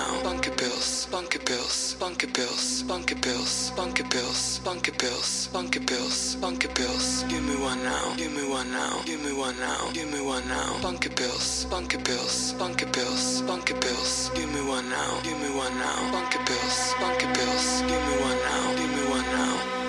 down. Bunker bills, bunker bills, bunker bills, bunker bills, bunker bills, bunker bills, bunker bills, bunker bills. Give me one now, give me one now, give me one now, give me one now. Bunker pills, bunker pills, bunker pills, bunker pills. Give me one now, give me one now. Bunker pills, bunker pills. give me one now, give me one now.